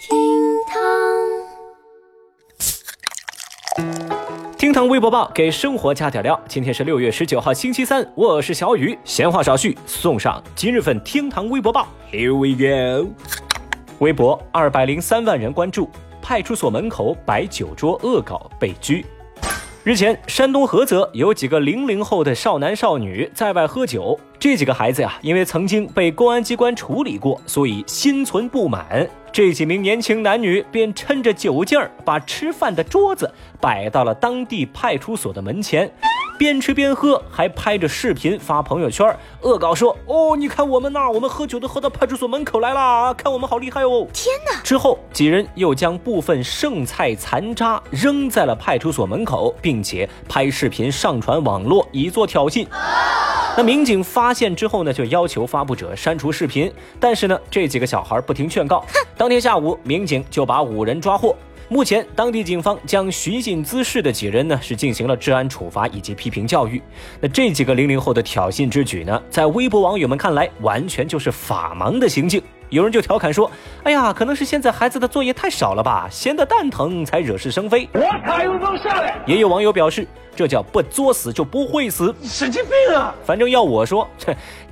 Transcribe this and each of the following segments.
厅堂厅堂微博报给生活加点料。今天是六月十九号，星期三，我是小雨。闲话少叙，送上今日份厅堂微博报。Here we go。微博二百零三万人关注，派出所门口摆酒桌恶搞被拘。日前，山东菏泽有几个零零后的少男少女在外喝酒。这几个孩子呀，因为曾经被公安机关处理过，所以心存不满。这几名年轻男女便趁着酒劲儿，把吃饭的桌子摆到了当地派出所的门前。边吃边喝，还拍着视频发朋友圈，恶搞说：“哦，你看我们呐，我们喝酒都喝到派出所门口来了，看我们好厉害哦！”天哪！之后几人又将部分剩菜残渣扔在了派出所门口，并且拍视频上传网络，以作挑衅。那民警发现之后呢，就要求发布者删除视频，但是呢，这几个小孩不听劝告。当天下午，民警就把五人抓获。目前，当地警方将寻衅滋事的几人呢是进行了治安处罚以及批评教育。那这几个零零后的挑衅之举呢，在微博网友们看来，完全就是法盲的行径。有人就调侃说：“哎呀，可能是现在孩子的作业太少了吧，闲得蛋疼才惹是生非。”我靠，有种下来！也有网友表示。这叫不作死就不会死，神经病啊！反正要我说，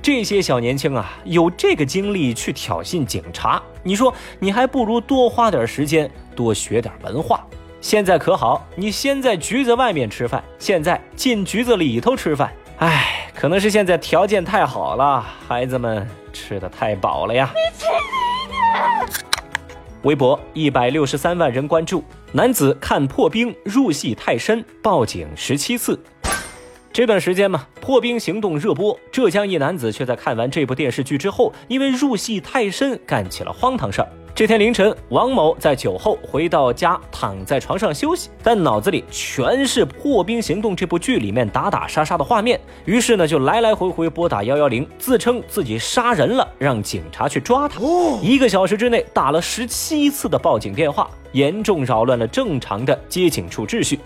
这些小年轻啊，有这个精力去挑衅警察，你说你还不如多花点时间多学点文化。现在可好，你先在局子外面吃饭，现在进局子里头吃饭。唉，可能是现在条件太好了，孩子们吃的太饱了呀。你！微博一百六十三万人关注，男子看破冰入戏太深，报警十七次。这段时间嘛，破冰行动热播，浙江一男子却在看完这部电视剧之后，因为入戏太深，干起了荒唐事儿。这天凌晨，王某在酒后回到家，躺在床上休息，但脑子里全是《破冰行动》这部剧里面打打杀杀的画面，于是呢，就来来回回拨打幺幺零，自称自己杀人了，让警察去抓他。一个小时之内打了十七次的报警电话，严重扰乱了正常的接警处秩序。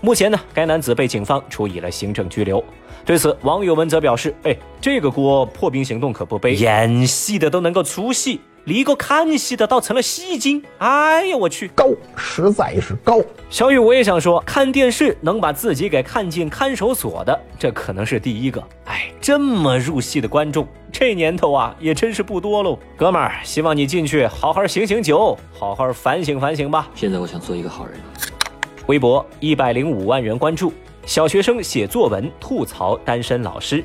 目前呢，该男子被警方处以了行政拘留。对此，网友们则表示：“哎，这个锅破冰行动可不背，演戏的都能够出戏。”一个看戏的倒成了戏精，哎呀，我去，高，实在是高。小雨，我也想说，看电视能把自己给看进看守所的，这可能是第一个。哎，这么入戏的观众，这年头啊，也真是不多喽。哥们儿，希望你进去好好醒醒酒，好好反省反省吧。现在我想做一个好人。微博一百零五万人关注，小学生写作文吐槽单身老师。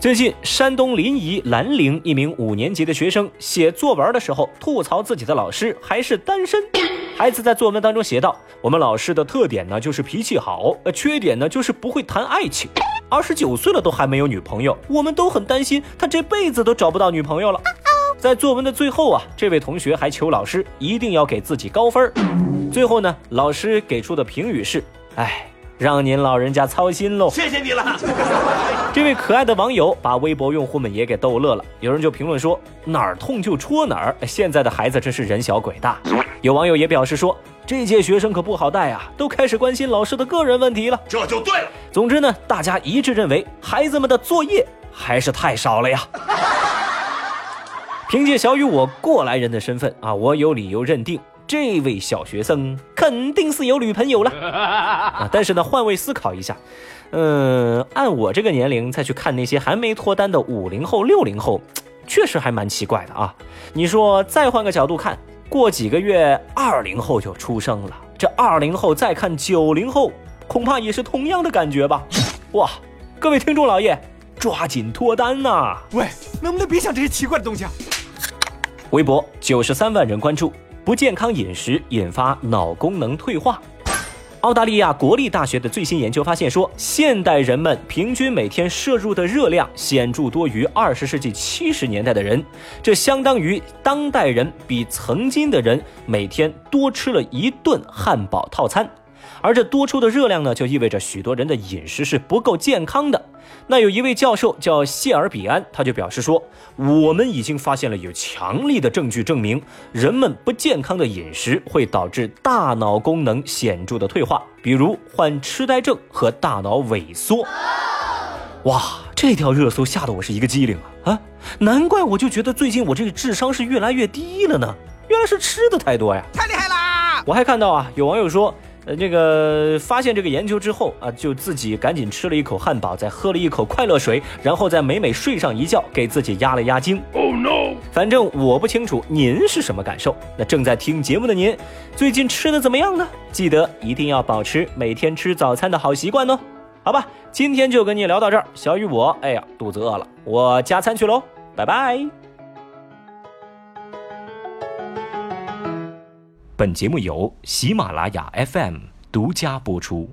最近，山东临沂兰陵一名五年级的学生写作文的时候，吐槽自己的老师还是单身。孩子在作文当中写道：“我们老师的特点呢，就是脾气好；呃，缺点呢，就是不会谈爱情。二十九岁了都还没有女朋友，我们都很担心他这辈子都找不到女朋友了。”在作文的最后啊，这位同学还求老师一定要给自己高分。最后呢，老师给出的评语是：“哎。”让您老人家操心喽，谢谢你了。这位可爱的网友把微博用户们也给逗乐了，有人就评论说哪儿痛就戳哪儿，现在的孩子真是人小鬼大。有网友也表示说这届学生可不好带啊，都开始关心老师的个人问题了，这就对了。总之呢，大家一致认为孩子们的作业还是太少了呀。凭借小雨我过来人的身份啊，我有理由认定。这位小学生肯定是有女朋友了 啊！但是呢，换位思考一下，嗯，按我这个年龄再去看那些还没脱单的五零后、六零后，确实还蛮奇怪的啊！你说，再换个角度看，过几个月二零后就出生了，这二零后再看九零后，恐怕也是同样的感觉吧？哇，各位听众老爷，抓紧脱单呐！喂，能不能别想这些奇怪的东西啊？微博九十三万人关注。不健康饮食引发脑功能退化。澳大利亚国立大学的最新研究发现说，现代人们平均每天摄入的热量显著多于二十世纪七十年代的人，这相当于当代人比曾经的人每天多吃了一顿汉堡套餐。而这多出的热量呢，就意味着许多人的饮食是不够健康的。那有一位教授叫谢尔比安，他就表示说，我们已经发现了有强力的证据证明，人们不健康的饮食会导致大脑功能显著的退化，比如患痴呆症和大脑萎缩。哇，这条热搜吓得我是一个机灵啊啊！难怪我就觉得最近我这个智商是越来越低了呢。原来是吃的太多呀！太厉害啦！我还看到啊，有网友说，呃，这个发现这个研究之后啊，就自己赶紧吃了一口汉堡，再喝了一口快乐水，然后再美美睡上一觉，给自己压了压惊。Oh no！反正我不清楚您是什么感受。那正在听节目的您，最近吃的怎么样呢？记得一定要保持每天吃早餐的好习惯哦。好吧，今天就跟你聊到这儿。小雨我，哎呀，肚子饿了，我加餐去喽，拜拜。本节目由喜马拉雅 FM 独家播出。